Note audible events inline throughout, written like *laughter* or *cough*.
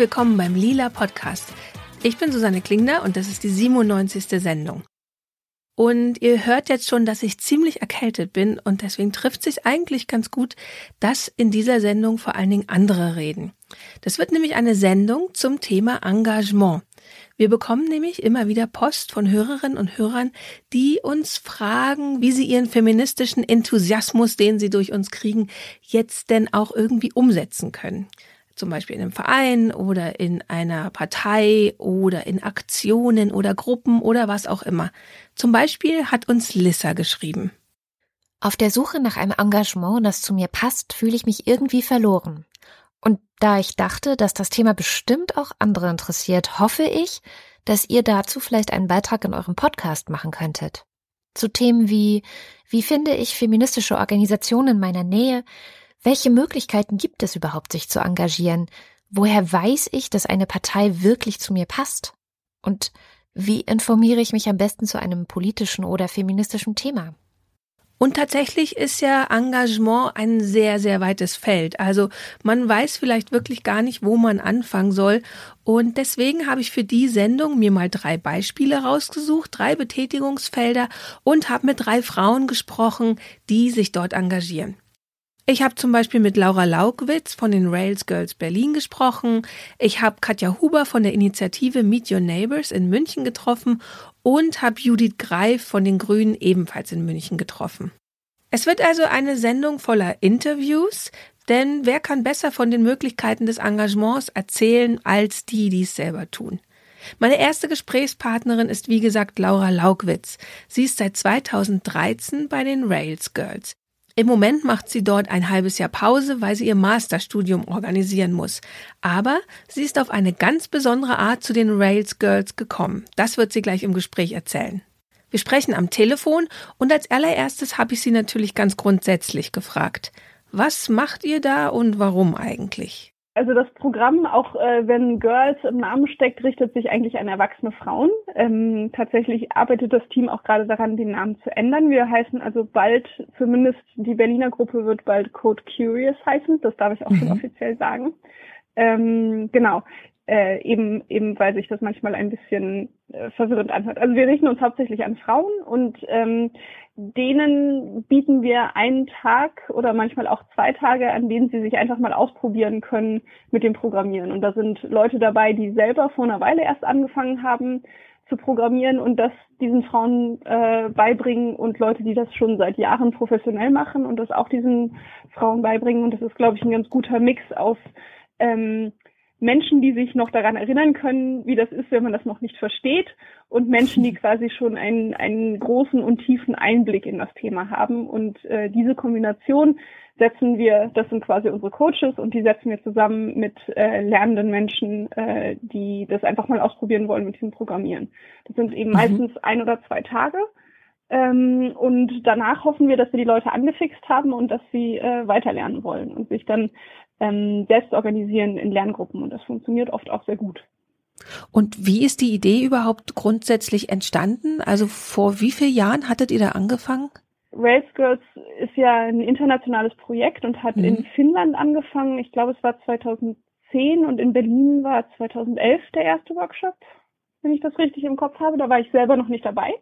willkommen beim Lila Podcast. Ich bin Susanne Klingner und das ist die 97. Sendung. Und ihr hört jetzt schon, dass ich ziemlich erkältet bin und deswegen trifft sich eigentlich ganz gut, dass in dieser Sendung vor allen Dingen andere reden. Das wird nämlich eine Sendung zum Thema Engagement. Wir bekommen nämlich immer wieder Post von Hörerinnen und Hörern, die uns fragen, wie sie ihren feministischen Enthusiasmus, den sie durch uns kriegen, jetzt denn auch irgendwie umsetzen können zum Beispiel in einem Verein oder in einer Partei oder in Aktionen oder Gruppen oder was auch immer. Zum Beispiel hat uns Lissa geschrieben. Auf der Suche nach einem Engagement, das zu mir passt, fühle ich mich irgendwie verloren. Und da ich dachte, dass das Thema bestimmt auch andere interessiert, hoffe ich, dass ihr dazu vielleicht einen Beitrag in eurem Podcast machen könntet. Zu Themen wie, wie finde ich feministische Organisationen in meiner Nähe, welche Möglichkeiten gibt es überhaupt, sich zu engagieren? Woher weiß ich, dass eine Partei wirklich zu mir passt? Und wie informiere ich mich am besten zu einem politischen oder feministischen Thema? Und tatsächlich ist ja Engagement ein sehr, sehr weites Feld. Also man weiß vielleicht wirklich gar nicht, wo man anfangen soll. Und deswegen habe ich für die Sendung mir mal drei Beispiele rausgesucht, drei Betätigungsfelder und habe mit drei Frauen gesprochen, die sich dort engagieren. Ich habe zum Beispiel mit Laura Laugwitz von den Rails Girls Berlin gesprochen. Ich habe Katja Huber von der Initiative Meet Your Neighbors in München getroffen und habe Judith Greif von den Grünen ebenfalls in München getroffen. Es wird also eine Sendung voller Interviews, denn wer kann besser von den Möglichkeiten des Engagements erzählen als die, die es selber tun? Meine erste Gesprächspartnerin ist wie gesagt Laura Laugwitz. Sie ist seit 2013 bei den Rails Girls. Im Moment macht sie dort ein halbes Jahr Pause, weil sie ihr Masterstudium organisieren muss. Aber sie ist auf eine ganz besondere Art zu den Rails Girls gekommen. Das wird sie gleich im Gespräch erzählen. Wir sprechen am Telefon und als allererstes habe ich sie natürlich ganz grundsätzlich gefragt. Was macht ihr da und warum eigentlich? Also das Programm, auch äh, wenn Girls im Namen steckt, richtet sich eigentlich an erwachsene Frauen. Ähm, tatsächlich arbeitet das Team auch gerade daran, den Namen zu ändern. Wir heißen also bald, zumindest die Berliner Gruppe wird bald Code Curious heißen. Das darf ich auch mhm. schon offiziell sagen. Ähm, genau äh, eben eben weil sich das manchmal ein bisschen äh, verwirrend anhört. Also wir richten uns hauptsächlich an Frauen und ähm, denen bieten wir einen Tag oder manchmal auch zwei Tage, an denen sie sich einfach mal ausprobieren können mit dem Programmieren. Und da sind Leute dabei, die selber vor einer Weile erst angefangen haben zu programmieren und das diesen Frauen äh, beibringen und Leute, die das schon seit Jahren professionell machen und das auch diesen Frauen beibringen. Und das ist, glaube ich, ein ganz guter Mix aus ähm, Menschen, die sich noch daran erinnern können, wie das ist, wenn man das noch nicht versteht, und Menschen, die quasi schon einen, einen großen und tiefen Einblick in das Thema haben. Und äh, diese Kombination setzen wir, das sind quasi unsere Coaches, und die setzen wir zusammen mit äh, lernenden Menschen, äh, die das einfach mal ausprobieren wollen mit diesem Programmieren. Das sind eben mhm. meistens ein oder zwei Tage. Ähm, und danach hoffen wir, dass wir die Leute angefixt haben und dass sie äh, weiterlernen wollen und sich dann ähm, selbst organisieren in Lerngruppen. Und das funktioniert oft auch sehr gut. Und wie ist die Idee überhaupt grundsätzlich entstanden? Also vor wie vielen Jahren hattet ihr da angefangen? Rails Girls ist ja ein internationales Projekt und hat mhm. in Finnland angefangen. Ich glaube, es war 2010 und in Berlin war 2011 der erste Workshop, wenn ich das richtig im Kopf habe. Da war ich selber noch nicht dabei.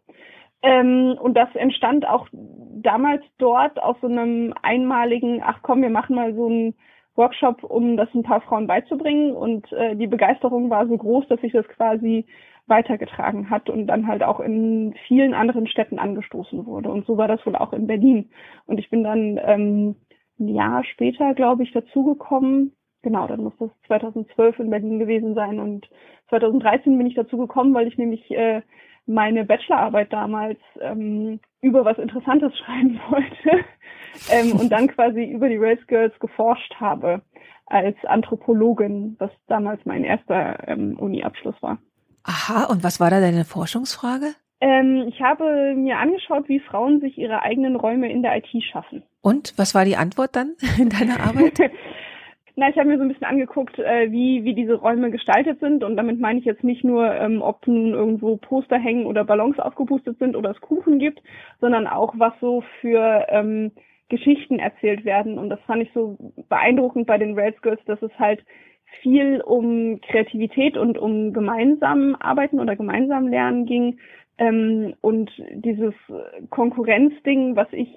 Ähm, und das entstand auch damals dort aus so einem einmaligen, ach komm, wir machen mal so einen Workshop, um das ein paar Frauen beizubringen. Und äh, die Begeisterung war so groß, dass sich das quasi weitergetragen hat und dann halt auch in vielen anderen Städten angestoßen wurde. Und so war das wohl auch in Berlin. Und ich bin dann ähm, ein Jahr später, glaube ich, dazugekommen. Genau, dann muss das 2012 in Berlin gewesen sein. Und 2013 bin ich dazu gekommen, weil ich nämlich äh, meine Bachelorarbeit damals ähm, über was Interessantes *laughs* schreiben wollte ähm, und dann quasi über die Race Girls geforscht habe als Anthropologin, was damals mein erster ähm, Uni-Abschluss war. Aha, und was war da deine Forschungsfrage? Ähm, ich habe mir angeschaut, wie Frauen sich ihre eigenen Räume in der IT schaffen. Und was war die Antwort dann *laughs* in deiner Arbeit? *laughs* Na, ich habe mir so ein bisschen angeguckt, äh, wie, wie diese Räume gestaltet sind. Und damit meine ich jetzt nicht nur, ähm, ob nun irgendwo Poster hängen oder Ballons aufgepustet sind oder es Kuchen gibt, sondern auch, was so für ähm, Geschichten erzählt werden. Und das fand ich so beeindruckend bei den Rails Girls, dass es halt viel um Kreativität und um gemeinsam arbeiten oder gemeinsam lernen ging. Ähm, und dieses Konkurrenzding, was ich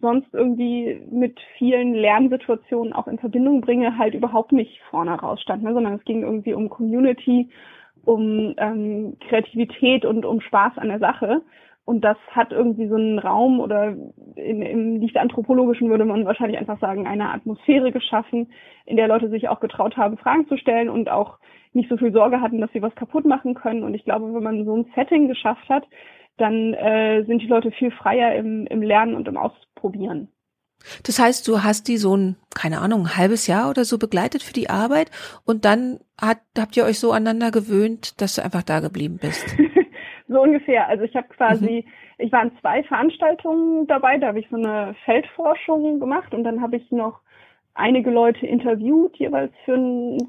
sonst irgendwie mit vielen Lernsituationen auch in Verbindung bringe, halt überhaupt nicht vorne rausstand, ne? sondern es ging irgendwie um Community, um ähm, Kreativität und um Spaß an der Sache. Und das hat irgendwie so einen Raum oder in, im Lichtanthropologischen würde man wahrscheinlich einfach sagen, eine Atmosphäre geschaffen, in der Leute sich auch getraut haben, Fragen zu stellen und auch nicht so viel Sorge hatten, dass sie was kaputt machen können. Und ich glaube, wenn man so ein Setting geschafft hat, dann äh, sind die Leute viel freier im, im Lernen und im Ausprobieren. Das heißt, du hast die so ein, keine Ahnung, ein halbes Jahr oder so begleitet für die Arbeit und dann hat, habt ihr euch so aneinander gewöhnt, dass du einfach da geblieben bist. *laughs* So ungefähr. Also ich habe quasi, mhm. ich war in zwei Veranstaltungen dabei, da habe ich so eine Feldforschung gemacht und dann habe ich noch einige Leute interviewt, jeweils für,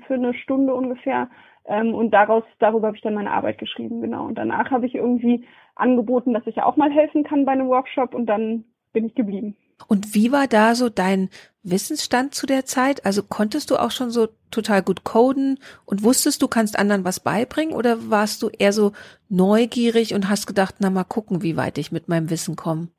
für eine Stunde ungefähr. Ähm, und daraus, darüber habe ich dann meine Arbeit geschrieben, genau. Und danach habe ich irgendwie angeboten, dass ich ja auch mal helfen kann bei einem Workshop und dann bin ich geblieben. Und wie war da so dein Wissensstand zu der Zeit? Also konntest du auch schon so total gut coden und wusstest du kannst anderen was beibringen oder warst du eher so neugierig und hast gedacht, na mal gucken, wie weit ich mit meinem Wissen komme?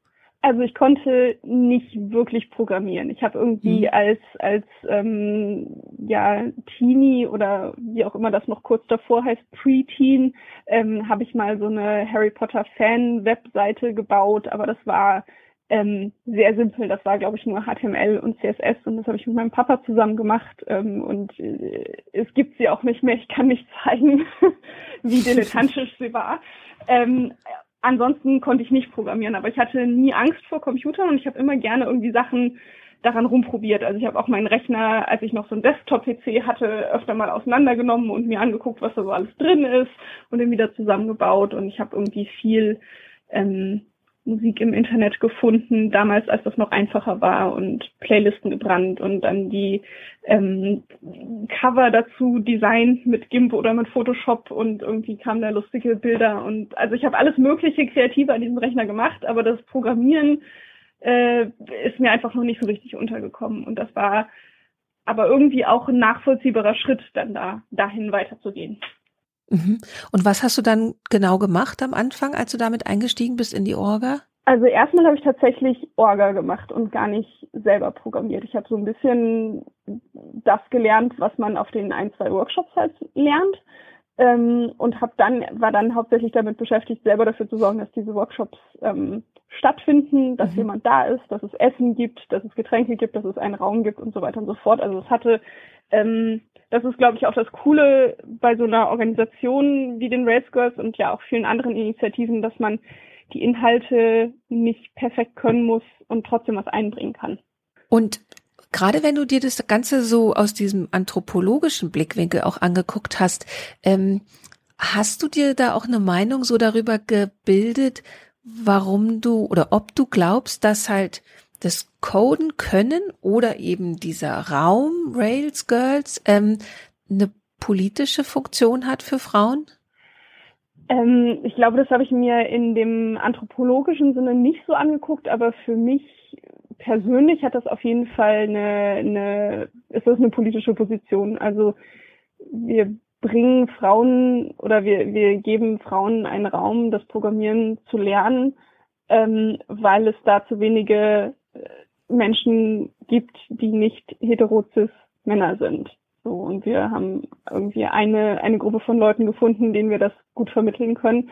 Also ich konnte nicht wirklich programmieren. Ich habe irgendwie mhm. als als ähm, ja Teenie oder wie auch immer das noch kurz davor heißt Preteen ähm, habe ich mal so eine Harry Potter Fan Webseite gebaut, aber das war ähm, sehr simpel. Das war, glaube ich, nur HTML und CSS und das habe ich mit meinem Papa zusammen gemacht ähm, und äh, es gibt sie auch nicht mehr. Ich kann nicht zeigen, *laughs* wie dilettantisch sie war. Ähm, ansonsten konnte ich nicht programmieren, aber ich hatte nie Angst vor Computern und ich habe immer gerne irgendwie Sachen daran rumprobiert. Also ich habe auch meinen Rechner, als ich noch so einen Desktop-PC hatte, öfter mal auseinandergenommen und mir angeguckt, was da so alles drin ist und den wieder zusammengebaut und ich habe irgendwie viel ähm, Musik im Internet gefunden, damals als das noch einfacher war und Playlisten gebrannt und dann die ähm, Cover dazu designt mit GIMP oder mit Photoshop und irgendwie kamen da lustige Bilder und also ich habe alles mögliche Kreative an diesem Rechner gemacht, aber das Programmieren äh, ist mir einfach noch nicht so richtig untergekommen und das war aber irgendwie auch ein nachvollziehbarer Schritt, dann da dahin weiterzugehen. Mhm. Und was hast du dann genau gemacht am Anfang, als du damit eingestiegen bist in die Orga? Also erstmal habe ich tatsächlich Orga gemacht und gar nicht selber programmiert. Ich habe so ein bisschen das gelernt, was man auf den ein, zwei Workshops halt lernt. Ähm, und habe dann war dann hauptsächlich damit beschäftigt, selber dafür zu sorgen, dass diese Workshops ähm, stattfinden, dass mhm. jemand da ist, dass es Essen gibt, dass es Getränke gibt, dass es einen Raum gibt und so weiter und so fort. Also es hatte ähm, das ist, glaube ich, auch das Coole bei so einer Organisation wie den Rails Girls und ja auch vielen anderen Initiativen, dass man die Inhalte nicht perfekt können muss und trotzdem was einbringen kann. Und gerade wenn du dir das Ganze so aus diesem anthropologischen Blickwinkel auch angeguckt hast, ähm, hast du dir da auch eine Meinung so darüber gebildet, warum du oder ob du glaubst, dass halt das Coden können oder eben dieser Raum Rails Girls ähm, eine politische Funktion hat für Frauen? Ähm, ich glaube, das habe ich mir in dem anthropologischen Sinne nicht so angeguckt, aber für mich persönlich hat das auf jeden Fall eine, eine ist das eine politische Position. Also wir bringen Frauen oder wir, wir geben Frauen einen Raum, das Programmieren zu lernen, ähm, weil es da zu wenige Menschen gibt, die nicht heterozis Männer sind. So, und wir haben irgendwie eine, eine Gruppe von Leuten gefunden, denen wir das gut vermitteln können.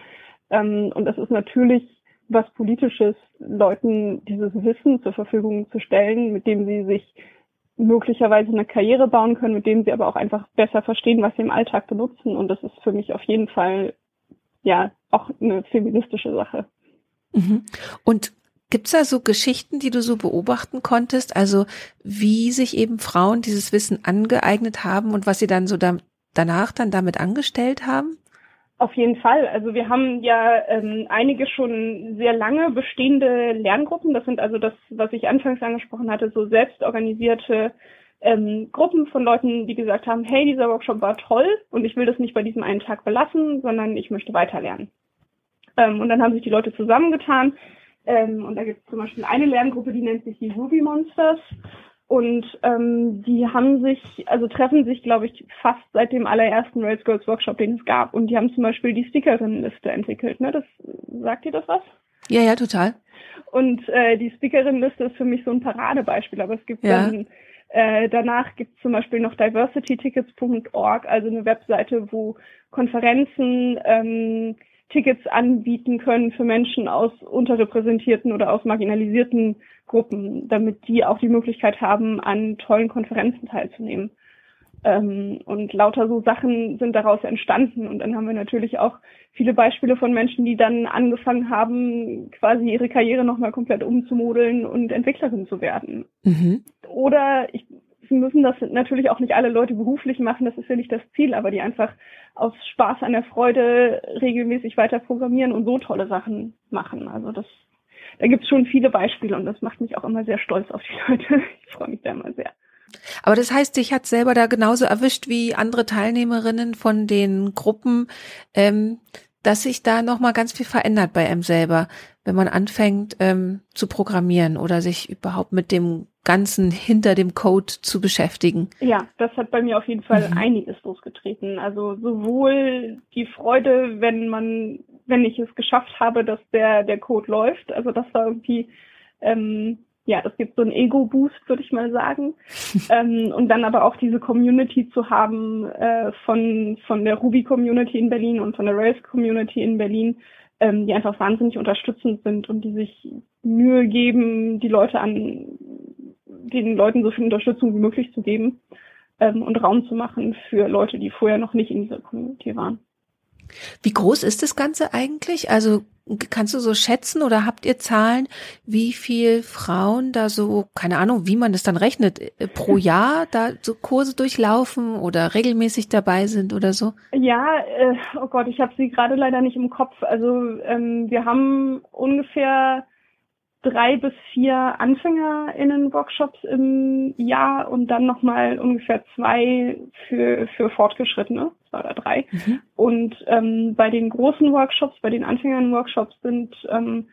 Ähm, und das ist natürlich was Politisches, Leuten dieses Wissen zur Verfügung zu stellen, mit dem sie sich möglicherweise eine Karriere bauen können, mit dem sie aber auch einfach besser verstehen, was sie im Alltag benutzen. Und das ist für mich auf jeden Fall ja auch eine feministische Sache. Mhm. Und Gibt's da so Geschichten, die du so beobachten konntest? Also wie sich eben Frauen dieses Wissen angeeignet haben und was sie dann so da, danach dann damit angestellt haben? Auf jeden Fall. Also wir haben ja ähm, einige schon sehr lange bestehende Lerngruppen. Das sind also das, was ich anfangs angesprochen hatte, so selbstorganisierte ähm, Gruppen von Leuten, die gesagt haben, hey, dieser Workshop war toll und ich will das nicht bei diesem einen Tag belassen, sondern ich möchte weiterlernen. Ähm, und dann haben sich die Leute zusammengetan, ähm, und da gibt es zum Beispiel eine Lerngruppe, die nennt sich die Ruby Monsters. Und ähm, die haben sich, also treffen sich, glaube ich, fast seit dem allerersten Rails Girls Workshop, den es gab. Und die haben zum Beispiel die Speakerinnenliste entwickelt. Ne? Das sagt dir das was? Ja, ja, total. Und äh, die Speakerinnenliste ist für mich so ein Paradebeispiel, aber es gibt ja. dann äh, danach gibt es zum Beispiel noch diversitytickets.org, also eine Webseite, wo Konferenzen ähm, Tickets anbieten können für Menschen aus unterrepräsentierten oder aus marginalisierten Gruppen, damit die auch die Möglichkeit haben, an tollen Konferenzen teilzunehmen. Ähm, und lauter so Sachen sind daraus entstanden. Und dann haben wir natürlich auch viele Beispiele von Menschen, die dann angefangen haben, quasi ihre Karriere nochmal komplett umzumodeln und Entwicklerin zu werden. Mhm. Oder ich, müssen das natürlich auch nicht alle Leute beruflich machen, das ist ja nicht das Ziel, aber die einfach aus Spaß an der Freude regelmäßig weiter programmieren und so tolle Sachen machen. Also das, da gibt es schon viele Beispiele und das macht mich auch immer sehr stolz auf die *laughs* Leute. Ich freue mich da immer sehr. Aber das heißt, dich hat selber da genauso erwischt wie andere Teilnehmerinnen von den Gruppen, ähm, dass sich da nochmal ganz viel verändert bei einem selber, wenn man anfängt ähm, zu programmieren oder sich überhaupt mit dem Ganzen hinter dem Code zu beschäftigen. Ja, das hat bei mir auf jeden Fall mhm. einiges losgetreten. Also sowohl die Freude, wenn man, wenn ich es geschafft habe, dass der, der Code läuft, also das war irgendwie ähm, ja, das gibt so einen Ego-Boost, würde ich mal sagen. *laughs* ähm, und dann aber auch diese Community zu haben äh, von, von der Ruby-Community in Berlin und von der Rails-Community in Berlin, ähm, die einfach wahnsinnig unterstützend sind und die sich Mühe geben, die Leute an, den Leuten so viel Unterstützung wie möglich zu geben ähm, und Raum zu machen für Leute, die vorher noch nicht in dieser Community waren. Wie groß ist das Ganze eigentlich? Also kannst du so schätzen oder habt ihr Zahlen, wie viel Frauen da so, keine Ahnung, wie man das dann rechnet, äh, pro Jahr da so Kurse durchlaufen oder regelmäßig dabei sind oder so? Ja, äh, oh Gott, ich habe sie gerade leider nicht im Kopf. Also ähm, wir haben ungefähr drei bis vier AnfängerInnen-Workshops im Jahr und dann nochmal ungefähr zwei für, für Fortgeschrittene, zwei oder drei. Mhm. Und ähm, bei den großen Workshops, bei den AnfängerInnen-Workshops sind ähm,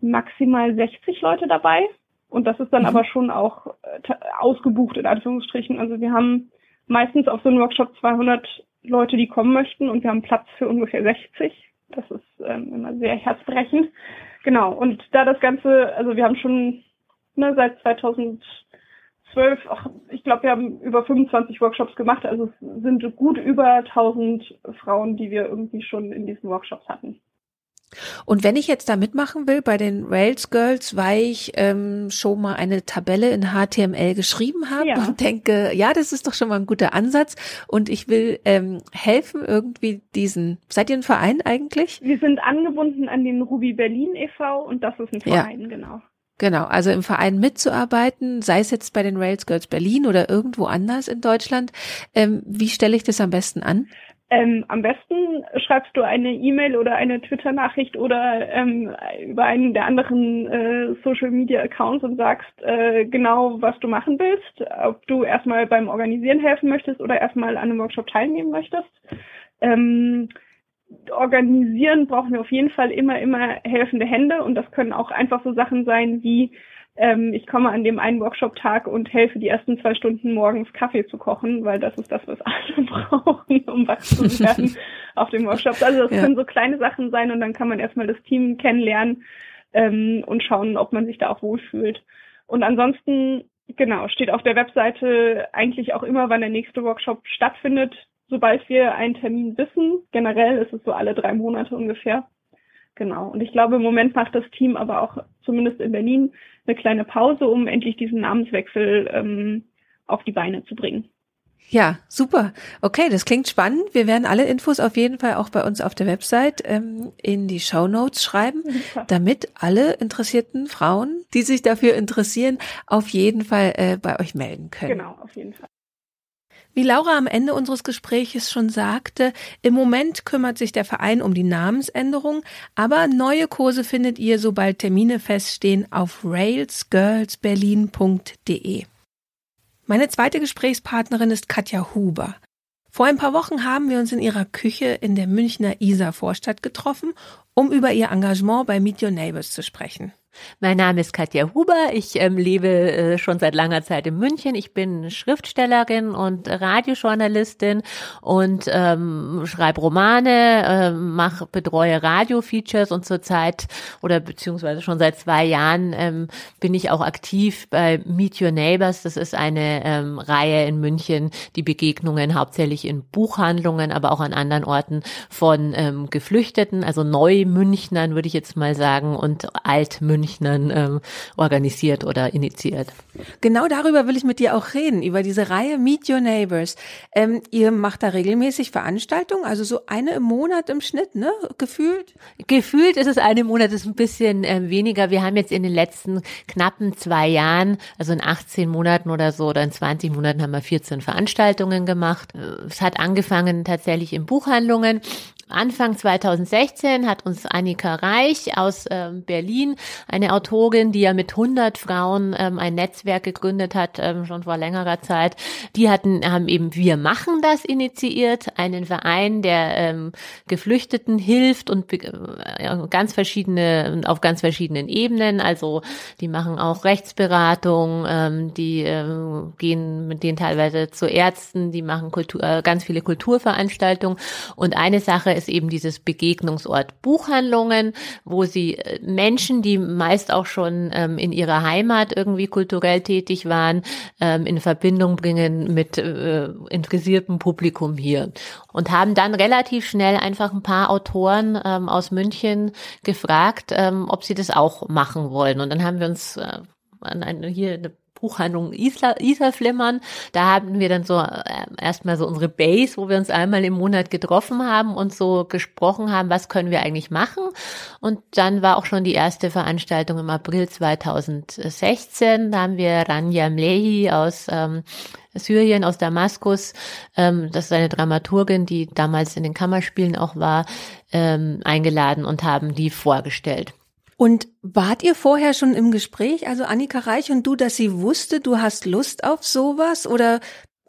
maximal 60 Leute dabei. Und das ist dann mhm. aber schon auch äh, ausgebucht in Anführungsstrichen. Also wir haben meistens auf so einem Workshop 200 Leute, die kommen möchten und wir haben Platz für ungefähr 60. Das ist ähm, immer sehr herzbrechend. Genau, und da das Ganze, also wir haben schon ne, seit 2012, ach, ich glaube, wir haben über 25 Workshops gemacht, also es sind gut über 1000 Frauen, die wir irgendwie schon in diesen Workshops hatten. Und wenn ich jetzt da mitmachen will bei den Rails Girls, weil ich ähm, schon mal eine Tabelle in HTML geschrieben habe ja. und denke, ja, das ist doch schon mal ein guter Ansatz und ich will ähm, helfen irgendwie diesen. Seid ihr ein Verein eigentlich? Wir sind angebunden an den Ruby Berlin e.V. und das ist ein Verein, ja. genau. Genau, also im Verein mitzuarbeiten, sei es jetzt bei den Rails Girls Berlin oder irgendwo anders in Deutschland. Ähm, wie stelle ich das am besten an? Ähm, am besten schreibst du eine E-Mail oder eine Twitter-Nachricht oder ähm, über einen der anderen äh, Social-Media-Accounts und sagst äh, genau, was du machen willst, ob du erstmal beim Organisieren helfen möchtest oder erstmal an einem Workshop teilnehmen möchtest. Ähm, organisieren brauchen wir auf jeden Fall immer, immer helfende Hände und das können auch einfach so Sachen sein wie ähm, ich komme an dem einen Workshop-Tag und helfe die ersten zwei Stunden morgens Kaffee zu kochen, weil das ist das, was alle *laughs* brauchen, um wach zu werden *laughs* auf dem Workshop. Also das ja. können so kleine Sachen sein und dann kann man erstmal das Team kennenlernen ähm, und schauen, ob man sich da auch wohlfühlt. Und ansonsten, genau, steht auf der Webseite eigentlich auch immer, wann der nächste Workshop stattfindet, sobald wir einen Termin wissen. Generell ist es so alle drei Monate ungefähr. Genau. Und ich glaube, im Moment macht das Team aber auch zumindest in Berlin eine kleine Pause, um endlich diesen Namenswechsel ähm, auf die Beine zu bringen. Ja, super. Okay, das klingt spannend. Wir werden alle Infos auf jeden Fall auch bei uns auf der Website ähm, in die Show Notes schreiben, *laughs* super. damit alle interessierten Frauen, die sich dafür interessieren, auf jeden Fall äh, bei euch melden können. Genau, auf jeden Fall. Wie Laura am Ende unseres Gespräches schon sagte, im Moment kümmert sich der Verein um die Namensänderung, aber neue Kurse findet ihr, sobald Termine feststehen, auf railsgirlsberlin.de. Meine zweite Gesprächspartnerin ist Katja Huber. Vor ein paar Wochen haben wir uns in ihrer Küche in der Münchner Isar Vorstadt getroffen, um über ihr Engagement bei Meet Your Neighbors zu sprechen. Mein Name ist Katja Huber. Ich ähm, lebe äh, schon seit langer Zeit in München. Ich bin Schriftstellerin und Radiojournalistin und ähm, schreibe Romane, äh, mache betreue Radiofeatures und zurzeit oder beziehungsweise schon seit zwei Jahren ähm, bin ich auch aktiv bei Meet Your Neighbors. Das ist eine ähm, Reihe in München, die Begegnungen hauptsächlich in Buchhandlungen, aber auch an anderen Orten von ähm, Geflüchteten, also Neumünchnern würde ich jetzt mal sagen und Altmünchnern Münchnern ähm, organisiert oder initiiert. Genau darüber will ich mit dir auch reden, über diese Reihe Meet Your Neighbors. Ähm, ihr macht da regelmäßig Veranstaltungen, also so eine im Monat im Schnitt, ne? Gefühlt? Gefühlt ist es eine im Monat, ist ein bisschen äh, weniger. Wir haben jetzt in den letzten knappen zwei Jahren, also in 18 Monaten oder so oder in 20 Monaten haben wir 14 Veranstaltungen gemacht. Äh, es hat angefangen tatsächlich in Buchhandlungen. Anfang 2016 hat uns Annika Reich aus ähm, Berlin, eine Autorin, die ja mit 100 Frauen ähm, ein Netzwerk gegründet hat, ähm, schon vor längerer Zeit, die hatten, haben eben Wir machen das initiiert, einen Verein, der ähm, Geflüchteten hilft und äh, ganz verschiedene, auf ganz verschiedenen Ebenen, also die machen auch Rechtsberatung, ähm, die äh, gehen mit denen teilweise zu Ärzten, die machen Kultur, äh, ganz viele Kulturveranstaltungen. Und eine Sache ist ist eben dieses Begegnungsort Buchhandlungen, wo sie äh, Menschen, die meist auch schon ähm, in ihrer Heimat irgendwie kulturell tätig waren, ähm, in Verbindung bringen mit äh, interessiertem Publikum hier. Und haben dann relativ schnell einfach ein paar Autoren ähm, aus München gefragt, ähm, ob sie das auch machen wollen. Und dann haben wir uns äh, an eine, hier eine Buchhandlung Isla, Isarflimmern. Da haben wir dann so äh, erstmal so unsere Base, wo wir uns einmal im Monat getroffen haben und so gesprochen haben, was können wir eigentlich machen. Und dann war auch schon die erste Veranstaltung im April 2016. Da haben wir Rania Mlehi aus ähm, Syrien, aus Damaskus, ähm, das ist eine Dramaturgin, die damals in den Kammerspielen auch war, ähm, eingeladen und haben die vorgestellt. Und wart ihr vorher schon im Gespräch, also Annika Reich und du, dass sie wusste, du hast Lust auf sowas? Oder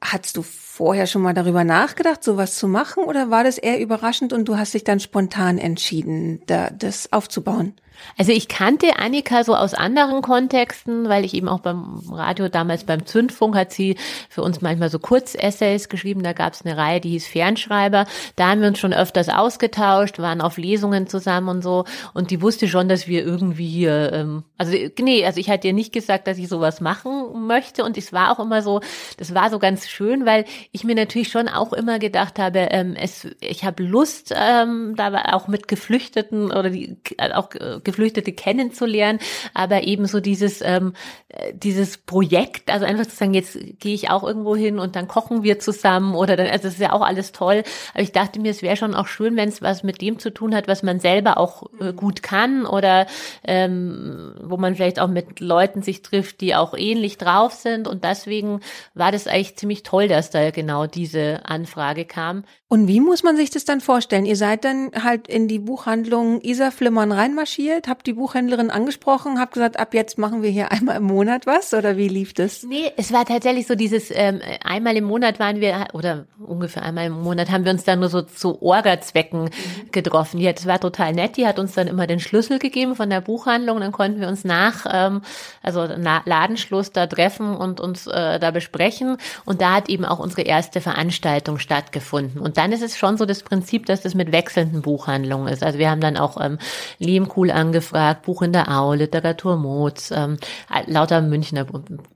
Hattest du vorher schon mal darüber nachgedacht, sowas zu machen, oder war das eher überraschend und du hast dich dann spontan entschieden, da, das aufzubauen? Also ich kannte Annika so aus anderen Kontexten, weil ich eben auch beim Radio damals beim Zündfunk hat sie für uns manchmal so Kurzessays geschrieben. Da gab es eine Reihe, die hieß Fernschreiber. Da haben wir uns schon öfters ausgetauscht, waren auf Lesungen zusammen und so. Und die wusste schon, dass wir irgendwie hier, ähm, also nee, also ich hatte ihr nicht gesagt, dass ich sowas machen möchte. Und es war auch immer so, das war so ganz schön, weil ich mir natürlich schon auch immer gedacht habe, ähm, es, ich habe Lust, ähm, da auch mit Geflüchteten oder die auch äh, Geflüchtete kennenzulernen, aber eben so dieses, ähm, äh, dieses Projekt, also einfach zu sagen, jetzt gehe ich auch irgendwo hin und dann kochen wir zusammen oder dann, also das ist ja auch alles toll. Aber ich dachte mir, es wäre schon auch schön, wenn es was mit dem zu tun hat, was man selber auch äh, gut kann oder ähm, wo man vielleicht auch mit Leuten sich trifft, die auch ähnlich drauf sind. Und deswegen war das eigentlich ziemlich toll, dass da genau diese Anfrage kam. Und wie muss man sich das dann vorstellen? Ihr seid dann halt in die Buchhandlung Isa Flimmern reinmarschiert, habt die Buchhändlerin angesprochen, habt gesagt, ab jetzt machen wir hier einmal im Monat was oder wie lief das? Nee, es war tatsächlich so dieses, ähm, einmal im Monat waren wir, oder ungefähr einmal im Monat haben wir uns dann nur so zu Orga-Zwecken mhm. getroffen. Die, das war total nett, die hat uns dann immer den Schlüssel gegeben von der Buchhandlung, dann konnten wir uns nach, ähm, also nach Ladenschluss da treffen und uns äh, da besprechen und da hat eben auch unsere erste Veranstaltung stattgefunden und dann ist es schon so das Prinzip, dass das mit wechselnden Buchhandlungen ist. Also wir haben dann auch ähm, Lehmkuhl angefragt, Buch in der Au, Literatur Moz, ähm, lauter Münchner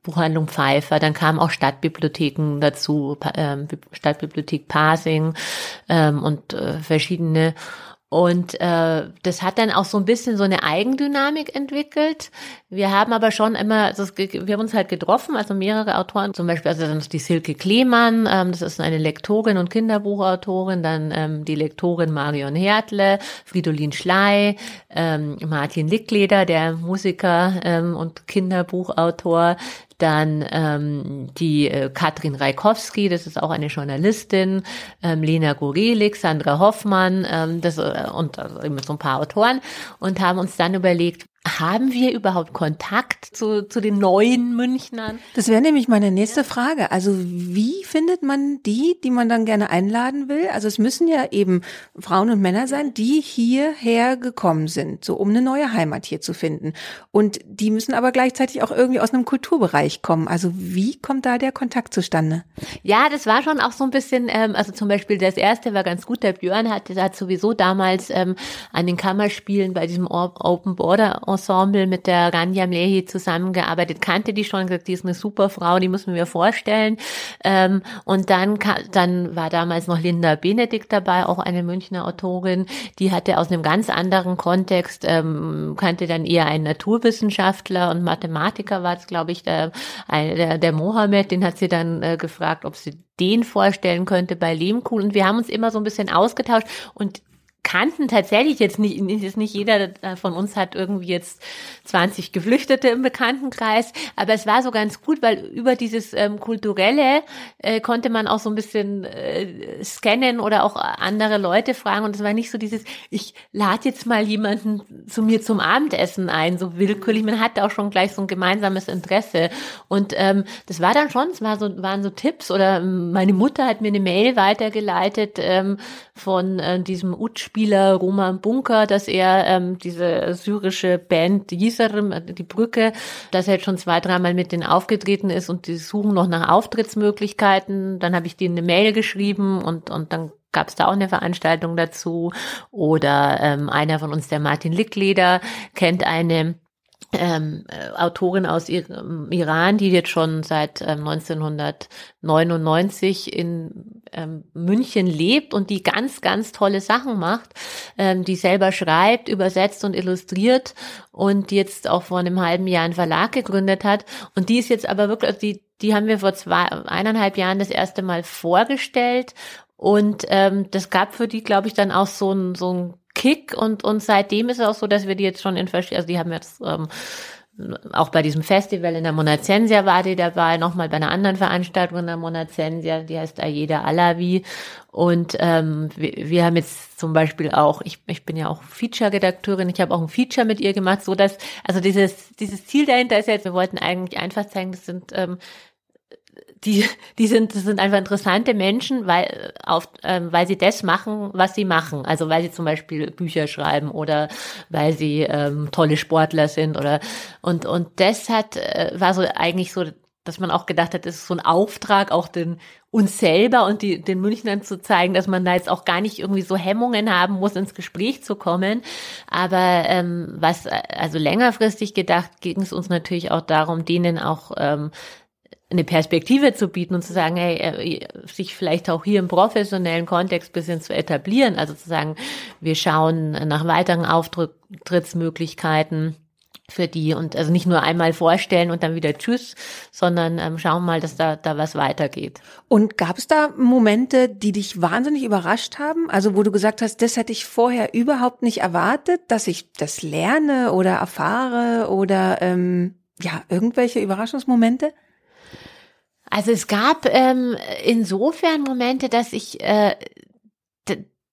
Buchhandlung Pfeiffer. Dann kamen auch Stadtbibliotheken dazu, ähm, Stadtbibliothek Pasing ähm, und äh, verschiedene und äh, das hat dann auch so ein bisschen so eine Eigendynamik entwickelt. Wir haben aber schon immer, also wir haben uns halt getroffen, also mehrere Autoren, zum Beispiel also dann die Silke Klemann, ähm, das ist eine Lektorin und Kinderbuchautorin, dann ähm, die Lektorin Marion Hertle, Fridolin Schley, ähm, Martin Lickleder, der Musiker ähm, und Kinderbuchautor, dann ähm, die äh, Katrin Reikowski, das ist auch eine Journalistin, ähm, Lena Gorelik, Sandra Hoffmann, ähm, das, äh, und also eben so ein paar Autoren und haben uns dann überlegt, haben wir überhaupt Kontakt zu, zu den neuen Münchnern? Das wäre nämlich meine nächste Frage. Also wie findet man die, die man dann gerne einladen will? Also es müssen ja eben Frauen und Männer sein, die hierher gekommen sind, so um eine neue Heimat hier zu finden. Und die müssen aber gleichzeitig auch irgendwie aus einem Kulturbereich kommen. Also wie kommt da der Kontakt zustande? Ja, das war schon auch so ein bisschen, ähm, also zum Beispiel das erste war ganz gut. Der Björn hat, hat sowieso damals ähm, an den Kammerspielen bei diesem Open Border Ensemble mit der Rania Mlehi zusammengearbeitet, kannte die schon, gesagt, die ist eine super Frau, die müssen wir vorstellen. Ähm, und dann, dann war damals noch Linda Benedikt dabei, auch eine Münchner Autorin, die hatte aus einem ganz anderen Kontext, ähm, kannte dann eher einen Naturwissenschaftler und Mathematiker war es, glaube ich, der, der, der Mohammed, den hat sie dann äh, gefragt, ob sie den vorstellen könnte bei Lehmkuhl. Und wir haben uns immer so ein bisschen ausgetauscht und kannten tatsächlich jetzt nicht, nicht, nicht jeder von uns hat irgendwie jetzt 20 Geflüchtete im Bekanntenkreis, aber es war so ganz gut, weil über dieses ähm, kulturelle äh, konnte man auch so ein bisschen äh, scannen oder auch andere Leute fragen und es war nicht so dieses, ich lade jetzt mal jemanden zu mir zum Abendessen ein, so willkürlich. Man hatte auch schon gleich so ein gemeinsames Interesse und ähm, das war dann schon, es war so, waren so Tipps oder ähm, meine Mutter hat mir eine Mail weitergeleitet ähm, von äh, diesem Utsch Spieler Roman Bunker, dass er ähm, diese syrische Band Yisarim, äh, die Brücke, dass er jetzt schon zwei, dreimal mit denen aufgetreten ist und die suchen noch nach Auftrittsmöglichkeiten. Dann habe ich denen eine Mail geschrieben und, und dann gab es da auch eine Veranstaltung dazu. Oder ähm, einer von uns, der Martin Lickleder, kennt eine ähm, äh, Autorin aus Iran, die jetzt schon seit ähm, 1999 in ähm, München lebt und die ganz, ganz tolle Sachen macht, ähm, die selber schreibt, übersetzt und illustriert und jetzt auch vor einem halben Jahr einen Verlag gegründet hat. Und die ist jetzt aber wirklich, also die, die haben wir vor zwei, eineinhalb Jahren das erste Mal vorgestellt und ähm, das gab für die, glaube ich, dann auch so ein, so ein Kick und, und seitdem ist es auch so, dass wir die jetzt schon in verschiedenen, also die haben jetzt ähm, auch bei diesem Festival in der Monazensia war die dabei, nochmal bei einer anderen Veranstaltung in der Monazensia, die heißt Ayeda Alawi. Und ähm, wir, wir haben jetzt zum Beispiel auch, ich, ich bin ja auch Feature-Redakteurin, ich habe auch ein Feature mit ihr gemacht, so dass, also dieses, dieses Ziel dahinter ist jetzt, wir wollten eigentlich einfach zeigen, das sind ähm, die, die sind, das sind einfach interessante Menschen, weil, auf, ähm, weil sie das machen, was sie machen. Also weil sie zum Beispiel Bücher schreiben oder weil sie ähm, tolle Sportler sind oder und und das hat äh, war so eigentlich so, dass man auch gedacht hat, das ist so ein Auftrag, auch den uns selber und die, den Münchnern zu zeigen, dass man da jetzt auch gar nicht irgendwie so Hemmungen haben muss, ins Gespräch zu kommen. Aber ähm, was also längerfristig gedacht, ging es uns natürlich auch darum, denen auch ähm, eine Perspektive zu bieten und zu sagen, hey, äh, sich vielleicht auch hier im professionellen Kontext bisschen zu etablieren, also zu sagen, wir schauen nach weiteren Auftrittsmöglichkeiten für die und also nicht nur einmal vorstellen und dann wieder Tschüss, sondern ähm, schauen mal, dass da da was weitergeht. Und gab es da Momente, die dich wahnsinnig überrascht haben? Also wo du gesagt hast, das hätte ich vorher überhaupt nicht erwartet, dass ich das lerne oder erfahre oder ähm, ja irgendwelche Überraschungsmomente? Also es gab ähm, insofern Momente, dass ich äh,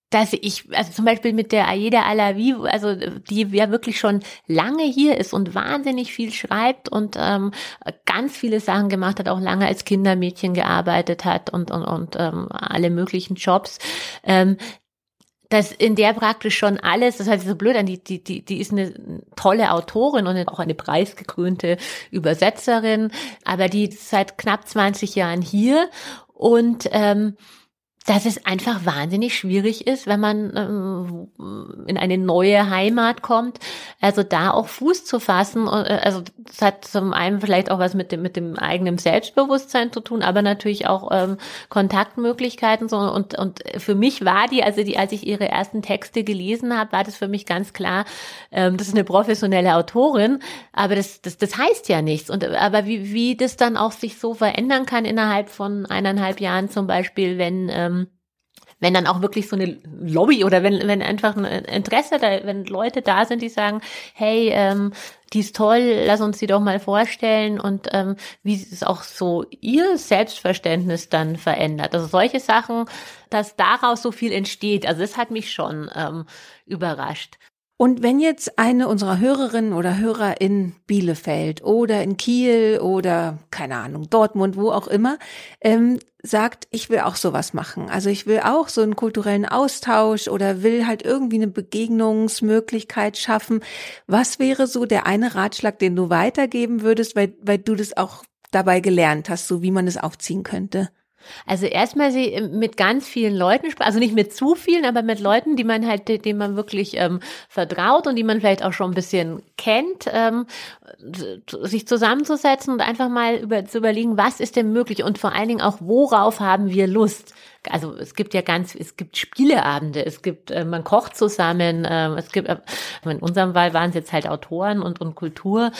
dass ich, also zum Beispiel mit der Aida Alavi, also die ja wirklich schon lange hier ist und wahnsinnig viel schreibt und ähm, ganz viele Sachen gemacht hat, auch lange als Kindermädchen gearbeitet hat und und, und ähm, alle möglichen Jobs, ähm, dass in der praktisch schon alles, das heißt so blöd an, die, die, die, die ist eine tolle Autorin und auch eine preisgekrönte Übersetzerin, aber die ist seit knapp 20 Jahren hier und ähm, dass es einfach wahnsinnig schwierig ist, wenn man ähm, in eine neue Heimat kommt, also da auch Fuß zu fassen. Äh, also das hat zum einen vielleicht auch was mit dem mit dem eigenen Selbstbewusstsein zu tun, aber natürlich auch ähm, Kontaktmöglichkeiten. So und und für mich war die, also die, als ich ihre ersten Texte gelesen habe, war das für mich ganz klar, ähm, das ist eine professionelle Autorin, aber das das das heißt ja nichts. Und aber wie wie das dann auch sich so verändern kann innerhalb von eineinhalb Jahren zum Beispiel, wenn ähm, wenn dann auch wirklich so eine Lobby oder wenn, wenn einfach ein Interesse da, wenn Leute da sind, die sagen, hey, ähm, die ist toll, lass uns die doch mal vorstellen und ähm, wie es auch so ihr Selbstverständnis dann verändert. Also solche Sachen, dass daraus so viel entsteht, also das hat mich schon ähm, überrascht. Und wenn jetzt eine unserer Hörerinnen oder Hörer in Bielefeld oder in Kiel oder keine Ahnung, Dortmund, wo auch immer, ähm, sagt, ich will auch sowas machen. Also ich will auch so einen kulturellen Austausch oder will halt irgendwie eine Begegnungsmöglichkeit schaffen. Was wäre so der eine Ratschlag, den du weitergeben würdest, weil, weil du das auch dabei gelernt hast, so wie man es aufziehen könnte? Also erstmal sie äh, mit ganz vielen Leuten also nicht mit zu vielen, aber mit Leuten, die man halt, denen man wirklich ähm, vertraut und die man vielleicht auch schon ein bisschen kennt, ähm, sich zusammenzusetzen und einfach mal über, zu überlegen, was ist denn möglich und vor allen Dingen auch, worauf haben wir Lust? Also es gibt ja ganz, es gibt Spieleabende, es gibt, äh, man kocht zusammen, äh, es gibt, äh, in unserem Fall waren es jetzt halt Autoren und, und Kultur,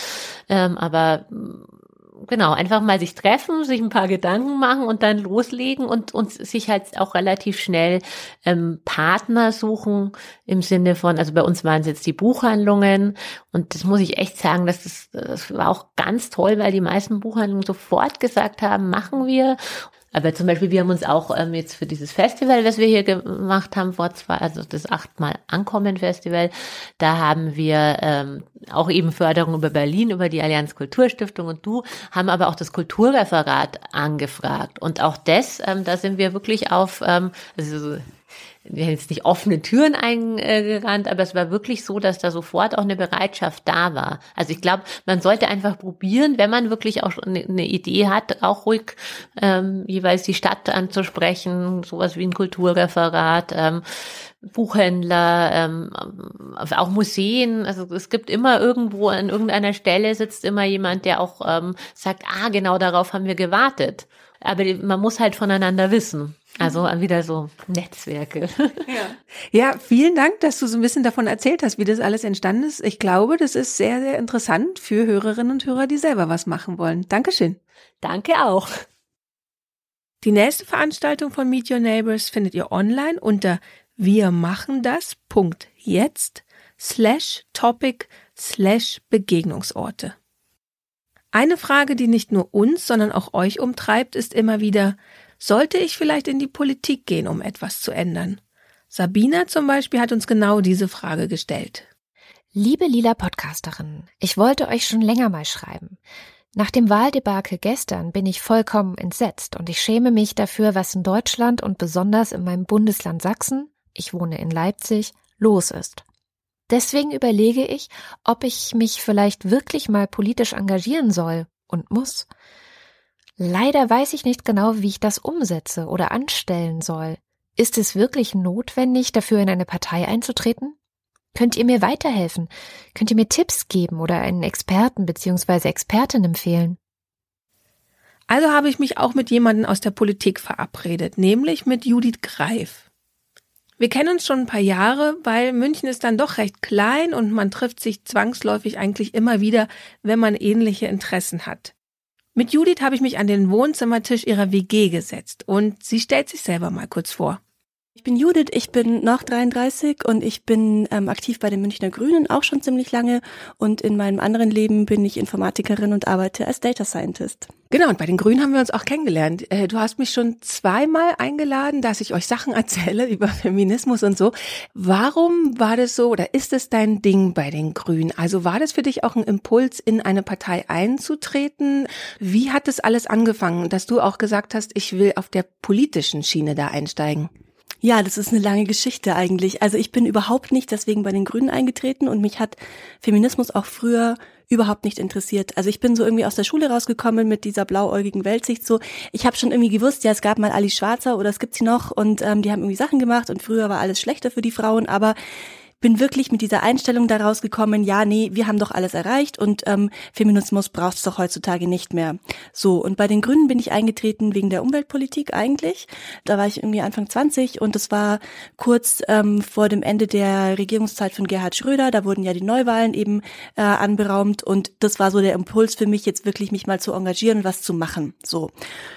ähm, aber genau, einfach mal sich treffen, sich ein paar Gedanken machen und dann loslegen und, und sich halt auch relativ schnell ähm, Partner suchen im Sinne von, also bei uns waren es jetzt die Buchhandlungen und das muss ich echt sagen, das, ist, das war auch ganz toll, weil die meisten Buchhandlungen sofort gesagt haben, machen wir. Aber zum Beispiel, wir haben uns auch ähm, jetzt für dieses Festival, was wir hier gemacht haben, vor zwei, also das achtmal Ankommen Festival, da haben wir ähm, auch eben Förderung über Berlin, über die Allianz Kulturstiftung und du, haben aber auch das Kulturreferat angefragt. Und auch das, ähm, da sind wir wirklich auf, ähm, also wir haben jetzt nicht offene Türen eingerannt, aber es war wirklich so, dass da sofort auch eine Bereitschaft da war. Also ich glaube, man sollte einfach probieren, wenn man wirklich auch eine Idee hat, auch ruhig ähm, jeweils die Stadt anzusprechen, sowas wie ein Kulturreferat, ähm, Buchhändler, ähm, auch Museen. Also es gibt immer irgendwo an irgendeiner Stelle sitzt immer jemand, der auch ähm, sagt, ah, genau darauf haben wir gewartet. Aber man muss halt voneinander wissen. Also wieder so Netzwerke. *laughs* Ja. ja, vielen Dank, dass du so ein bisschen davon erzählt hast, wie das alles entstanden ist. Ich glaube, das ist sehr, sehr interessant für Hörerinnen und Hörer, die selber was machen wollen. Dankeschön. Danke auch. Die nächste Veranstaltung von Meet Your Neighbors findet ihr online unter wir machen das.jetzt slash topic slash Begegnungsorte. Eine Frage, die nicht nur uns, sondern auch euch umtreibt, ist immer wieder, sollte ich vielleicht in die Politik gehen, um etwas zu ändern? Sabina zum Beispiel hat uns genau diese Frage gestellt. Liebe lila Podcasterin, ich wollte euch schon länger mal schreiben. Nach dem Wahldebakel gestern bin ich vollkommen entsetzt und ich schäme mich dafür, was in Deutschland und besonders in meinem Bundesland Sachsen, ich wohne in Leipzig, los ist. Deswegen überlege ich, ob ich mich vielleicht wirklich mal politisch engagieren soll und muss. Leider weiß ich nicht genau, wie ich das umsetze oder anstellen soll. Ist es wirklich notwendig, dafür in eine Partei einzutreten? Könnt ihr mir weiterhelfen? Könnt ihr mir Tipps geben oder einen Experten bzw. Expertin empfehlen? Also habe ich mich auch mit jemandem aus der Politik verabredet, nämlich mit Judith Greif. Wir kennen uns schon ein paar Jahre, weil München ist dann doch recht klein und man trifft sich zwangsläufig eigentlich immer wieder, wenn man ähnliche Interessen hat. Mit Judith habe ich mich an den Wohnzimmertisch ihrer WG gesetzt und sie stellt sich selber mal kurz vor. Ich bin Judith, ich bin noch 33 und ich bin ähm, aktiv bei den Münchner Grünen auch schon ziemlich lange und in meinem anderen Leben bin ich Informatikerin und arbeite als Data Scientist. Genau, und bei den Grünen haben wir uns auch kennengelernt. Äh, du hast mich schon zweimal eingeladen, dass ich euch Sachen *laughs* erzähle über Feminismus und so. Warum war das so oder ist es dein Ding bei den Grünen? Also war das für dich auch ein Impuls, in eine Partei einzutreten? Wie hat das alles angefangen, dass du auch gesagt hast, ich will auf der politischen Schiene da einsteigen? Ja, das ist eine lange Geschichte eigentlich. Also ich bin überhaupt nicht deswegen bei den Grünen eingetreten und mich hat Feminismus auch früher überhaupt nicht interessiert. Also ich bin so irgendwie aus der Schule rausgekommen mit dieser blauäugigen Weltsicht. So, ich habe schon irgendwie gewusst, ja, es gab mal Ali Schwarzer oder es gibt sie noch und ähm, die haben irgendwie Sachen gemacht und früher war alles schlechter für die Frauen, aber bin wirklich mit dieser Einstellung daraus gekommen, ja, nee, wir haben doch alles erreicht und ähm, Feminismus braucht es doch heutzutage nicht mehr. So, und bei den Grünen bin ich eingetreten wegen der Umweltpolitik eigentlich. Da war ich irgendwie Anfang 20 und das war kurz ähm, vor dem Ende der Regierungszeit von Gerhard Schröder. Da wurden ja die Neuwahlen eben äh, anberaumt und das war so der Impuls für mich, jetzt wirklich mich mal zu engagieren und was zu machen. So,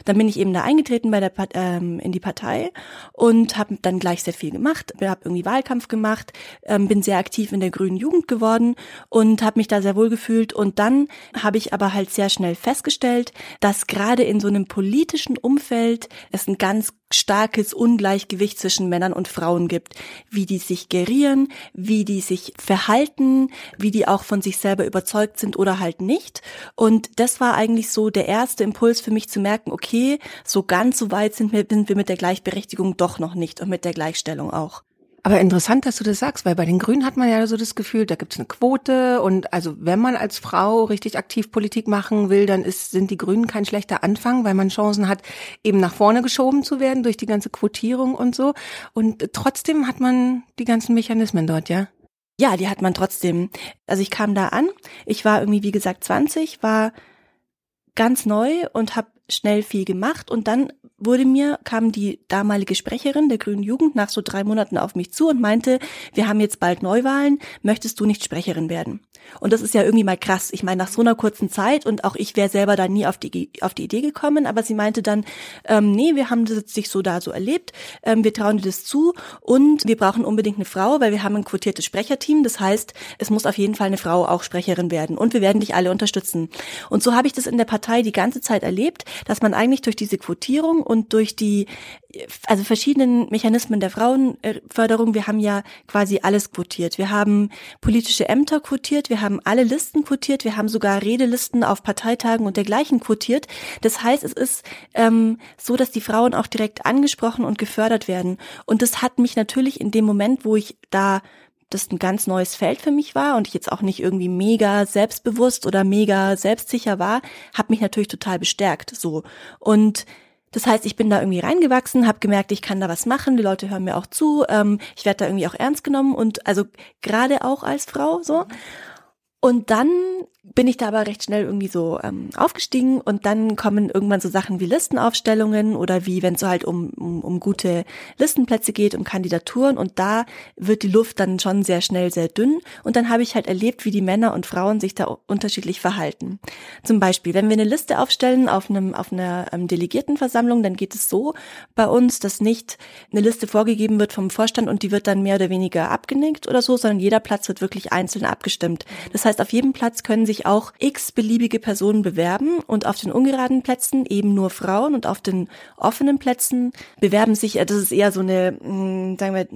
dann bin ich eben da eingetreten bei der ähm, in die Partei und habe dann gleich sehr viel gemacht. Habe irgendwie Wahlkampf gemacht. Äh, ähm, bin sehr aktiv in der grünen Jugend geworden und habe mich da sehr wohl gefühlt. Und dann habe ich aber halt sehr schnell festgestellt, dass gerade in so einem politischen Umfeld es ein ganz starkes Ungleichgewicht zwischen Männern und Frauen gibt, wie die sich gerieren, wie die sich verhalten, wie die auch von sich selber überzeugt sind oder halt nicht. Und das war eigentlich so der erste Impuls für mich zu merken, okay, so ganz so weit sind wir, sind wir mit der Gleichberechtigung doch noch nicht und mit der Gleichstellung auch. Aber interessant, dass du das sagst, weil bei den Grünen hat man ja so das Gefühl, da gibt's eine Quote und also wenn man als Frau richtig aktiv Politik machen will, dann ist, sind die Grünen kein schlechter Anfang, weil man Chancen hat, eben nach vorne geschoben zu werden durch die ganze Quotierung und so. Und trotzdem hat man die ganzen Mechanismen dort, ja? Ja, die hat man trotzdem. Also ich kam da an, ich war irgendwie, wie gesagt, 20, war ganz neu und habe schnell viel gemacht und dann wurde mir, kam die damalige Sprecherin der Grünen Jugend nach so drei Monaten auf mich zu und meinte, wir haben jetzt bald Neuwahlen, möchtest du nicht Sprecherin werden? Und das ist ja irgendwie mal krass. Ich meine, nach so einer kurzen Zeit und auch ich wäre selber da nie auf die, auf die Idee gekommen, aber sie meinte dann, ähm, nee, wir haben das jetzt sich so da so erlebt, ähm, wir trauen dir das zu und wir brauchen unbedingt eine Frau, weil wir haben ein quotiertes Sprecherteam. Das heißt, es muss auf jeden Fall eine Frau auch Sprecherin werden und wir werden dich alle unterstützen. Und so habe ich das in der Partei die ganze Zeit erlebt, dass man eigentlich durch diese Quotierung und durch die also verschiedenen Mechanismen der Frauenförderung, wir haben ja quasi alles quotiert. Wir haben politische Ämter quotiert, wir haben alle Listen quotiert, wir haben sogar Redelisten auf Parteitagen und dergleichen quotiert. Das heißt, es ist ähm, so, dass die Frauen auch direkt angesprochen und gefördert werden. Und das hat mich natürlich in dem Moment, wo ich da das ein ganz neues Feld für mich war und ich jetzt auch nicht irgendwie mega selbstbewusst oder mega selbstsicher war, hat mich natürlich total bestärkt so und das heißt, ich bin da irgendwie reingewachsen, habe gemerkt, ich kann da was machen, die Leute hören mir auch zu, ähm, ich werde da irgendwie auch ernst genommen und also gerade auch als Frau so. Und dann bin ich da aber recht schnell irgendwie so ähm, aufgestiegen und dann kommen irgendwann so Sachen wie Listenaufstellungen oder wie, wenn es so halt um, um, um gute Listenplätze geht, um Kandidaturen und da wird die Luft dann schon sehr schnell sehr dünn und dann habe ich halt erlebt, wie die Männer und Frauen sich da unterschiedlich verhalten. Zum Beispiel, wenn wir eine Liste aufstellen auf einem auf einer ähm, Delegiertenversammlung, dann geht es so bei uns, dass nicht eine Liste vorgegeben wird vom Vorstand und die wird dann mehr oder weniger abgenickt oder so, sondern jeder Platz wird wirklich einzeln abgestimmt. Das heißt, auf jedem Platz können sich auch x beliebige Personen bewerben und auf den ungeraden Plätzen eben nur Frauen und auf den offenen Plätzen bewerben sich, das ist eher so eine, hm, sagen wir,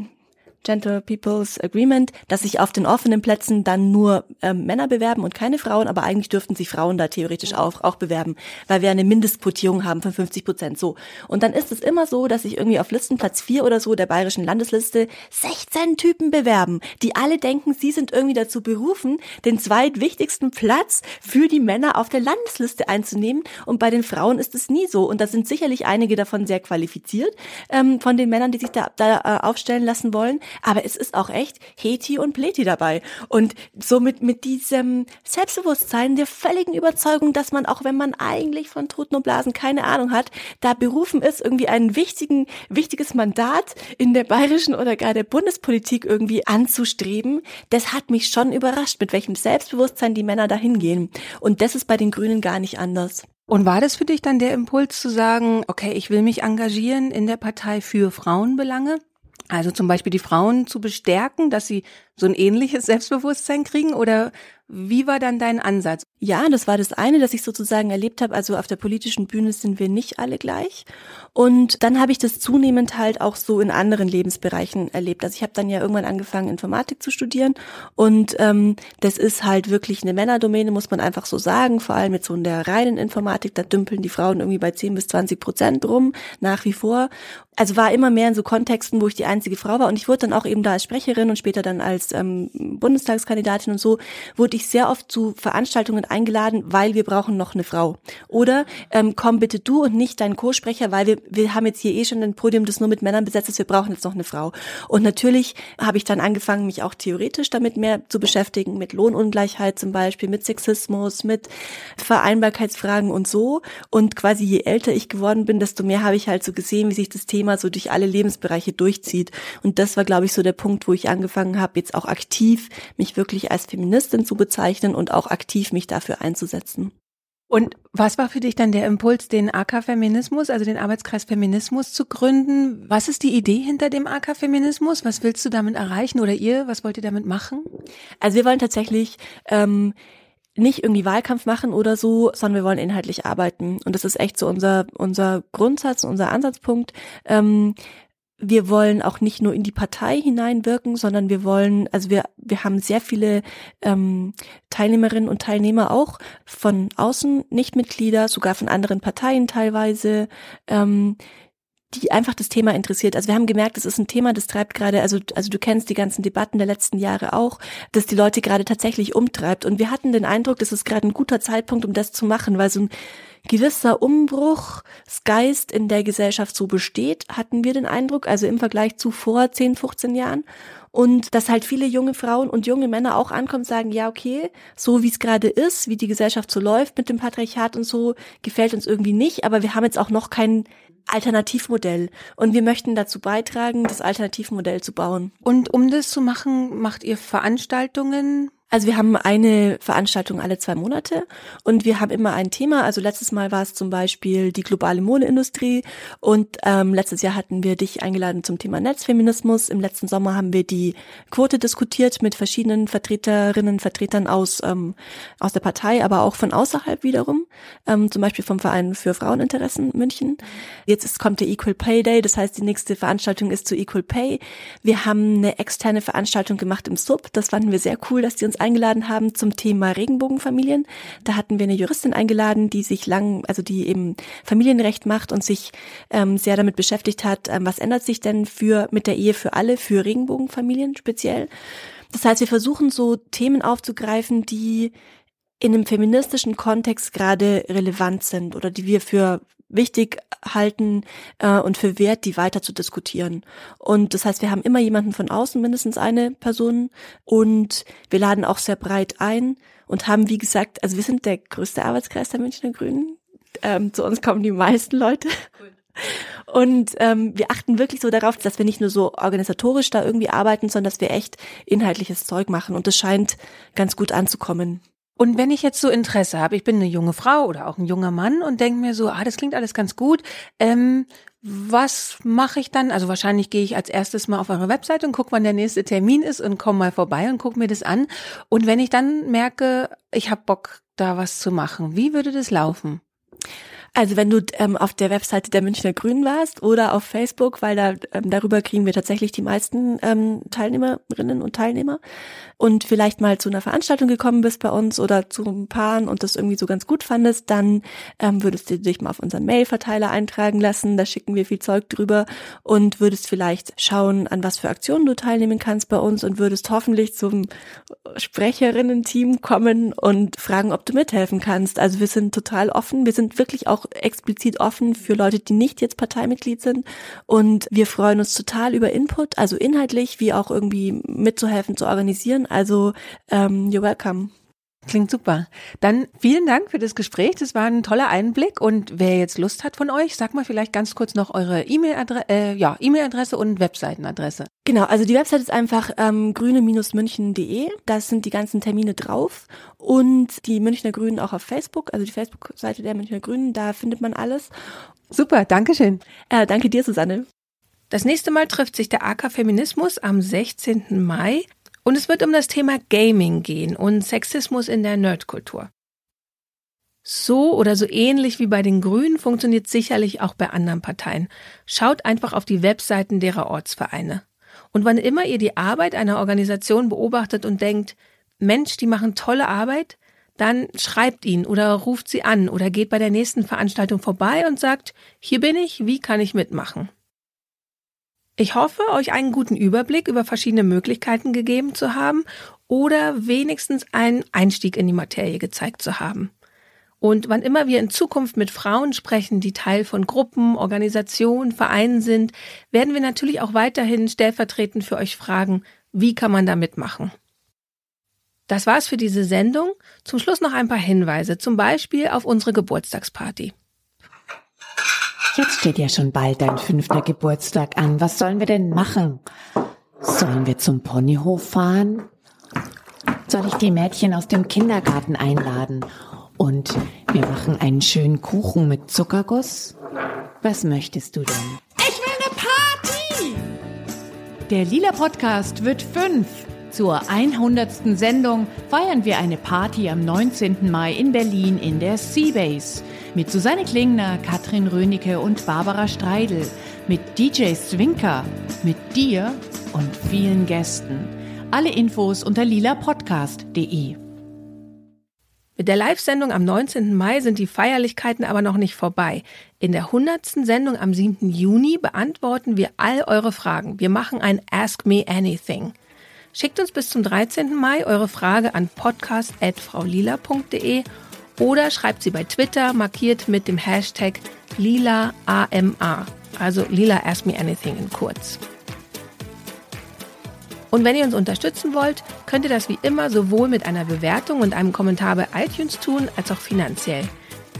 Gentle People's Agreement, dass sich auf den offenen Plätzen dann nur ähm, Männer bewerben und keine Frauen, aber eigentlich dürften sich Frauen da theoretisch auch, auch bewerben, weil wir eine Mindestquotierung haben von 50 Prozent so. Und dann ist es immer so, dass sich irgendwie auf Listenplatz 4 oder so der bayerischen Landesliste 16 Typen bewerben, die alle denken, sie sind irgendwie dazu berufen, den zweitwichtigsten Platz für die Männer auf der Landesliste einzunehmen. Und bei den Frauen ist es nie so. Und da sind sicherlich einige davon sehr qualifiziert, ähm, von den Männern, die sich da, da äh, aufstellen lassen wollen aber es ist auch echt Heti und Pleti dabei. Und somit mit diesem Selbstbewusstsein, der völligen Überzeugung, dass man auch wenn man eigentlich von Toten und Blasen keine Ahnung hat, da berufen ist, irgendwie ein wichtigen, wichtiges Mandat in der bayerischen oder gar der Bundespolitik irgendwie anzustreben, das hat mich schon überrascht, mit welchem Selbstbewusstsein die Männer dahin gehen. Und das ist bei den Grünen gar nicht anders. Und war das für dich dann der Impuls zu sagen, okay, ich will mich engagieren in der Partei für Frauenbelange? Also zum Beispiel die Frauen zu bestärken, dass sie so ein ähnliches Selbstbewusstsein kriegen oder wie war dann dein Ansatz? Ja, das war das eine, dass ich sozusagen erlebt habe. Also auf der politischen Bühne sind wir nicht alle gleich. Und dann habe ich das zunehmend halt auch so in anderen Lebensbereichen erlebt. Also ich habe dann ja irgendwann angefangen, Informatik zu studieren. Und ähm, das ist halt wirklich eine Männerdomäne, muss man einfach so sagen. Vor allem mit so in der reinen Informatik, da dümpeln die Frauen irgendwie bei 10 bis 20 Prozent rum, nach wie vor. Also war immer mehr in so Kontexten, wo ich die einzige Frau war. Und ich wurde dann auch eben da als Sprecherin und später dann als ähm, Bundestagskandidatin und so, wurde ich sehr oft zu Veranstaltungen eingeladen, weil wir brauchen noch eine Frau. Oder ähm, komm bitte du und nicht dein Co-Sprecher, weil wir, wir haben jetzt hier eh schon ein Podium, das nur mit Männern besetzt ist, wir brauchen jetzt noch eine Frau. Und natürlich habe ich dann angefangen, mich auch theoretisch damit mehr zu beschäftigen, mit Lohnungleichheit zum Beispiel, mit Sexismus, mit Vereinbarkeitsfragen und so. Und quasi je älter ich geworden bin, desto mehr habe ich halt so gesehen, wie sich das Thema so durch alle Lebensbereiche durchzieht. Und das war, glaube ich, so der Punkt, wo ich angefangen habe, jetzt auch aktiv mich wirklich als Feministin zu bezeichnen und auch aktiv mich dafür einzusetzen. Und was war für dich dann der Impuls, den AK-Feminismus, also den Arbeitskreis Feminismus zu gründen? Was ist die Idee hinter dem AK-Feminismus? Was willst du damit erreichen oder ihr? Was wollt ihr damit machen? Also wir wollen tatsächlich ähm, nicht irgendwie Wahlkampf machen oder so, sondern wir wollen inhaltlich arbeiten. Und das ist echt so unser, unser Grundsatz, unser Ansatzpunkt. Ähm, wir wollen auch nicht nur in die Partei hineinwirken, sondern wir wollen, also wir, wir haben sehr viele ähm, Teilnehmerinnen und Teilnehmer auch von außen, Nichtmitglieder, sogar von anderen Parteien teilweise, ähm, die einfach das Thema interessiert. Also wir haben gemerkt, es ist ein Thema, das treibt gerade, also, also du kennst die ganzen Debatten der letzten Jahre auch, dass die Leute gerade tatsächlich umtreibt. Und wir hatten den Eindruck, das ist gerade ein guter Zeitpunkt, um das zu machen, weil so ein gewisser Umbruchsgeist in der Gesellschaft so besteht, hatten wir den Eindruck, also im Vergleich zu vor 10, 15 Jahren. Und dass halt viele junge Frauen und junge Männer auch ankommen, sagen, ja, okay, so wie es gerade ist, wie die Gesellschaft so läuft mit dem Patriarchat und so, gefällt uns irgendwie nicht, aber wir haben jetzt auch noch kein Alternativmodell. Und wir möchten dazu beitragen, das Alternativmodell zu bauen. Und um das zu machen, macht ihr Veranstaltungen? Also wir haben eine Veranstaltung alle zwei Monate und wir haben immer ein Thema. Also letztes Mal war es zum Beispiel die globale Modeindustrie und ähm, letztes Jahr hatten wir dich eingeladen zum Thema Netzfeminismus. Im letzten Sommer haben wir die Quote diskutiert mit verschiedenen Vertreterinnen, Vertretern aus ähm, aus der Partei, aber auch von außerhalb wiederum, ähm, zum Beispiel vom Verein für Fraueninteressen München. Jetzt ist, kommt der Equal Pay Day, das heißt die nächste Veranstaltung ist zu Equal Pay. Wir haben eine externe Veranstaltung gemacht im Sub. Das fanden wir sehr cool, dass die uns eingeladen haben zum Thema Regenbogenfamilien. Da hatten wir eine Juristin eingeladen, die sich lang, also die eben Familienrecht macht und sich ähm, sehr damit beschäftigt hat, ähm, was ändert sich denn für mit der Ehe für alle, für Regenbogenfamilien speziell. Das heißt, wir versuchen so Themen aufzugreifen, die in einem feministischen Kontext gerade relevant sind oder die wir für wichtig halten äh, und für wert, die weiter zu diskutieren. Und das heißt, wir haben immer jemanden von außen, mindestens eine Person, und wir laden auch sehr breit ein und haben, wie gesagt, also wir sind der größte Arbeitskreis der Münchner Grünen. Ähm, zu uns kommen die meisten Leute. Cool. Und ähm, wir achten wirklich so darauf, dass wir nicht nur so organisatorisch da irgendwie arbeiten, sondern dass wir echt inhaltliches Zeug machen. Und das scheint ganz gut anzukommen. Und wenn ich jetzt so Interesse habe, ich bin eine junge Frau oder auch ein junger Mann und denke mir so, ah, das klingt alles ganz gut. Ähm, was mache ich dann? Also wahrscheinlich gehe ich als erstes mal auf eure Webseite und gucke, wann der nächste Termin ist und komme mal vorbei und gucke mir das an. Und wenn ich dann merke, ich habe Bock, da was zu machen, wie würde das laufen? Also wenn du ähm, auf der Webseite der Münchner Grünen warst oder auf Facebook, weil da ähm, darüber kriegen wir tatsächlich die meisten ähm, Teilnehmerinnen und Teilnehmer. Und vielleicht mal zu einer Veranstaltung gekommen bist bei uns oder zu ein Paaren und das irgendwie so ganz gut fandest, dann ähm, würdest du dich mal auf unseren Mailverteiler eintragen lassen, da schicken wir viel Zeug drüber und würdest vielleicht schauen, an was für Aktionen du teilnehmen kannst bei uns und würdest hoffentlich zum Sprecherinnen-Team kommen und fragen, ob du mithelfen kannst. Also wir sind total offen, wir sind wirklich auch explizit offen für Leute, die nicht jetzt Parteimitglied sind. Und wir freuen uns total über Input, also inhaltlich wie auch irgendwie mitzuhelfen, zu organisieren. Also ähm, you're welcome. Klingt super. Dann vielen Dank für das Gespräch. Das war ein toller Einblick. Und wer jetzt Lust hat von euch, sag mal vielleicht ganz kurz noch eure E-Mail-Adresse, äh, ja, E-Mail-Adresse und Webseitenadresse. Genau, also die Website ist einfach ähm, grüne-münchen.de. Da sind die ganzen Termine drauf. Und die Münchner Grünen auch auf Facebook, also die Facebook-Seite der Münchner Grünen, da findet man alles. Super, Dankeschön. Äh, danke dir, Susanne. Das nächste Mal trifft sich der AK Feminismus am 16. Mai und es wird um das Thema Gaming gehen und Sexismus in der Nerdkultur. So oder so ähnlich wie bei den Grünen funktioniert sicherlich auch bei anderen Parteien. Schaut einfach auf die Webseiten derer Ortsvereine. Und wann immer ihr die Arbeit einer Organisation beobachtet und denkt, Mensch, die machen tolle Arbeit, dann schreibt ihn oder ruft sie an oder geht bei der nächsten Veranstaltung vorbei und sagt, hier bin ich, wie kann ich mitmachen? Ich hoffe, euch einen guten Überblick über verschiedene Möglichkeiten gegeben zu haben oder wenigstens einen Einstieg in die Materie gezeigt zu haben. Und wann immer wir in Zukunft mit Frauen sprechen, die Teil von Gruppen, Organisationen, Vereinen sind, werden wir natürlich auch weiterhin stellvertretend für euch fragen, wie kann man da mitmachen? Das war's für diese Sendung. Zum Schluss noch ein paar Hinweise, zum Beispiel auf unsere Geburtstagsparty. Jetzt steht ja schon bald dein fünfter Geburtstag an. Was sollen wir denn machen? Sollen wir zum Ponyhof fahren? Soll ich die Mädchen aus dem Kindergarten einladen? Und wir machen einen schönen Kuchen mit Zuckerguss. Was möchtest du denn? Ich will eine Party! Der Lila Podcast wird fünf. Zur 100. Sendung feiern wir eine Party am 19. Mai in Berlin in der Seabase. Mit Susanne Klingner, Katrin Rönecke und Barbara Streidel. Mit DJ Swinker. Mit dir und vielen Gästen. Alle Infos unter lilapodcast.de. Mit der Live-Sendung am 19. Mai sind die Feierlichkeiten aber noch nicht vorbei. In der 100. Sendung am 7. Juni beantworten wir all eure Fragen. Wir machen ein Ask Me Anything. Schickt uns bis zum 13. Mai eure Frage an podcast.fraulila.de oder schreibt sie bei Twitter, markiert mit dem Hashtag LilaAMA, also Lila Ask Me Anything in kurz. Und wenn ihr uns unterstützen wollt, könnt ihr das wie immer sowohl mit einer Bewertung und einem Kommentar bei iTunes tun, als auch finanziell.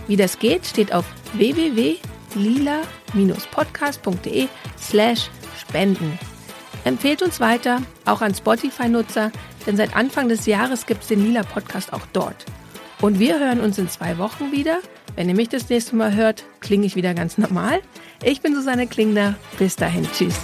Wie das geht, steht auf www.lila-podcast.de slash spenden. Empfehlt uns weiter, auch an Spotify-Nutzer, denn seit Anfang des Jahres gibt es den Lila Podcast auch dort. Und wir hören uns in zwei Wochen wieder. Wenn ihr mich das nächste Mal hört, klinge ich wieder ganz normal. Ich bin Susanne Klingner. Bis dahin. Tschüss.